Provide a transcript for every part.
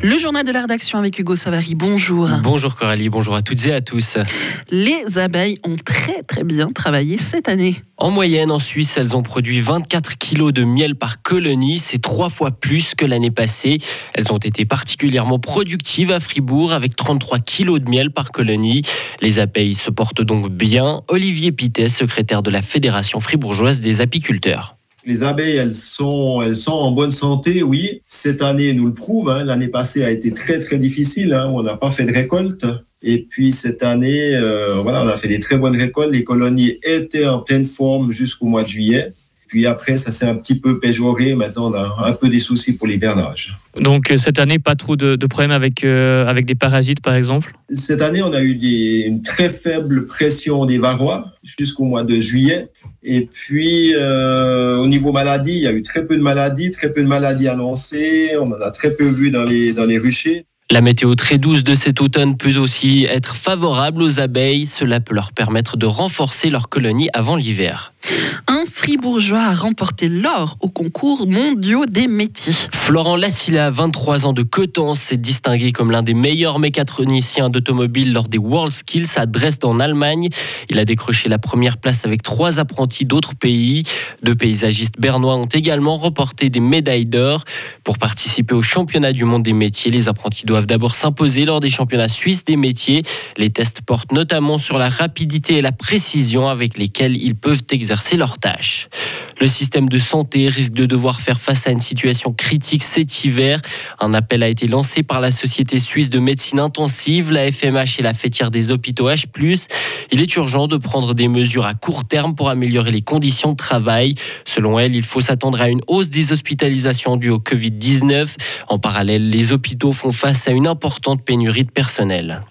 Le journal de la rédaction avec Hugo Savary. Bonjour. Bonjour Coralie, bonjour à toutes et à tous. Les abeilles ont très très bien travaillé cette année. En moyenne, en Suisse, elles ont produit 24 kilos de miel par colonie. C'est trois fois plus que l'année passée. Elles ont été particulièrement productives à Fribourg avec 33 kilos de miel par colonie. Les abeilles se portent donc bien. Olivier Pitet, secrétaire de la Fédération fribourgeoise des apiculteurs. Les abeilles, elles sont, elles sont en bonne santé, oui. Cette année nous le prouve. Hein. L'année passée a été très, très difficile. Hein. On n'a pas fait de récolte. Et puis cette année, euh, voilà, on a fait des très bonnes récoltes. Les colonies étaient en pleine forme jusqu'au mois de juillet. Puis après, ça s'est un petit peu péjoré. Maintenant, on a un peu des soucis pour l'hivernage. Donc euh, cette année, pas trop de, problèmes avec, euh, avec des parasites, par exemple? Cette année, on a eu des, une très faible pression des varrois jusqu'au mois de juillet. Et puis, euh, au niveau maladie, il y a eu très peu de maladies, très peu de maladies annoncées. On en a très peu vu dans les, dans les ruchers. La météo très douce de cet automne peut aussi être favorable aux abeilles. Cela peut leur permettre de renforcer leur colonie avant l'hiver. Un fribourgeois a remporté l'or au concours mondiaux des métiers. Florent Lassila, 23 ans de Coton, s'est distingué comme l'un des meilleurs mécatroniciens d'automobile lors des World Skills à Dresde en Allemagne. Il a décroché la première place avec trois apprentis d'autres pays. Deux paysagistes bernois ont également remporté des médailles d'or. Pour participer au championnat du monde des métiers, les apprentis doivent d'abord s'imposer lors des championnats suisses des métiers. Les tests portent notamment sur la rapidité et la précision avec lesquelles ils peuvent exercer exercer leurs tâches. Le système de santé risque de devoir faire face à une situation critique cet hiver. Un appel a été lancé par la Société suisse de médecine intensive, la FMH et la fêtière des hôpitaux H+. Il est urgent de prendre des mesures à court terme pour améliorer les conditions de travail. Selon elle, il faut s'attendre à une hausse des hospitalisations dues au Covid-19. En parallèle, les hôpitaux font face à une importante pénurie de personnel.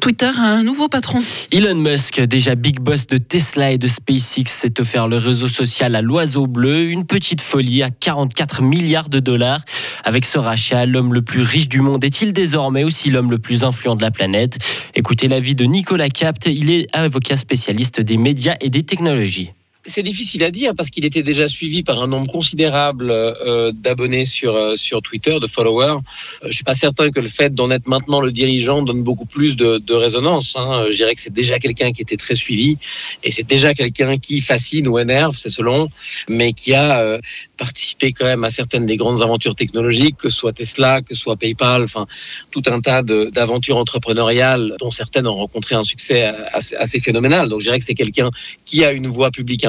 Twitter a un nouveau patron. Elon Musk, déjà big boss de Tesla et de SpaceX, s'est offert le réseau social à l'oiseau bleu, une petite folie à 44 milliards de dollars. Avec ce rachat, l'homme le plus riche du monde est-il désormais aussi l'homme le plus influent de la planète? Écoutez l'avis de Nicolas Capt, il est avocat spécialiste des médias et des technologies. C'est difficile à dire parce qu'il était déjà suivi par un nombre considérable euh, d'abonnés sur, euh, sur Twitter, de followers. Euh, je suis pas certain que le fait d'en être maintenant le dirigeant donne beaucoup plus de, résonance. Hein. Je dirais que c'est déjà quelqu'un qui était très suivi et c'est déjà quelqu'un qui fascine ou énerve, c'est selon, mais qui a participé quand même à certaines des grandes aventures technologiques, que ce soit Tesla, que ce soit PayPal, enfin tout un tas d'aventures entrepreneuriales dont certaines ont rencontré un succès assez, phénoménal. Donc je dirais que c'est quelqu'un qui a une voix publique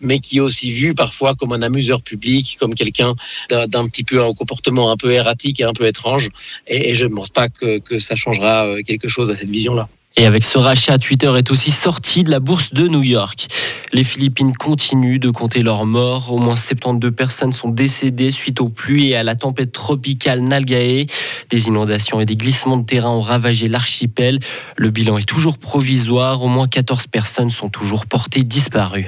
mais qui est aussi vu parfois comme un amuseur public, comme quelqu'un d'un petit peu un comportement un peu erratique et un peu étrange. Et, je ne pense pas que, que ça changera euh, quelque chose à cette vision-là. Et avec ce rachat, Twitter est aussi sorti de la bourse de New York. Les Philippines continuent de compter leurs morts. Au moins 72 personnes sont décédées suite aux pluies et à la tempête tropicale Nalgae. Des inondations et des glissements de terrain ont ravagé l'archipel. Le bilan est toujours provisoire. Au moins 14 personnes sont toujours portées disparues.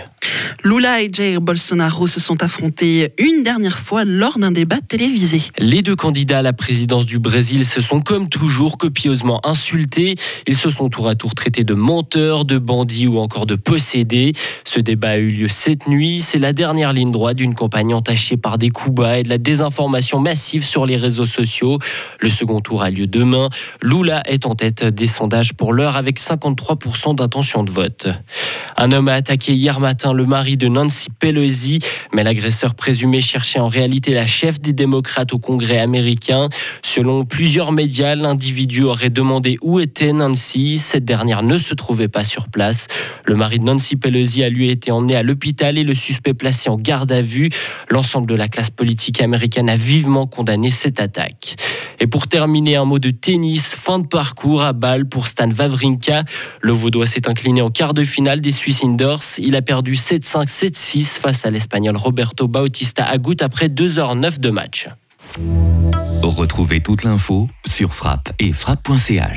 Lula et Jair Bolsonaro se sont affrontés une dernière fois lors d'un débat télévisé. Les deux candidats à la présidence du Brésil se sont comme toujours copieusement insultés. Ils se sont tour à tour traités de menteurs, de bandits ou encore de possédés. Ce débat a eu lieu cette nuit. C'est la dernière ligne droite d'une campagne entachée par des coups bas et de la désinformation massive sur les réseaux sociaux. Le second tour a lieu demain. Lula est en tête des sondages pour l'heure avec 53% d'intention de vote. Un homme a attaqué hier matin le mari de Nancy Pelosi, mais l'agresseur présumé cherchait en réalité la chef des démocrates au Congrès américain. Selon plusieurs médias, l'individu aurait demandé où était Nancy. Cette dernière ne se trouvait pas sur place. Le mari de Nancy Pelosi a lui été emmené à l'hôpital et le suspect placé en garde à vue. L'ensemble de la classe politique américaine a vivement condamné cette attaque. Et pour terminer, un mot de tennis. Fin de parcours à balle pour Stan Wawrinka. Le Vaudois s'est incliné en quart de finale des Swiss Indoors. Il a perdu 7-5, 7-6 face à l'Espagnol Roberto Bautista Agut après 2h09 de match. Retrouvez toute l'info sur frappe et frappe.ch.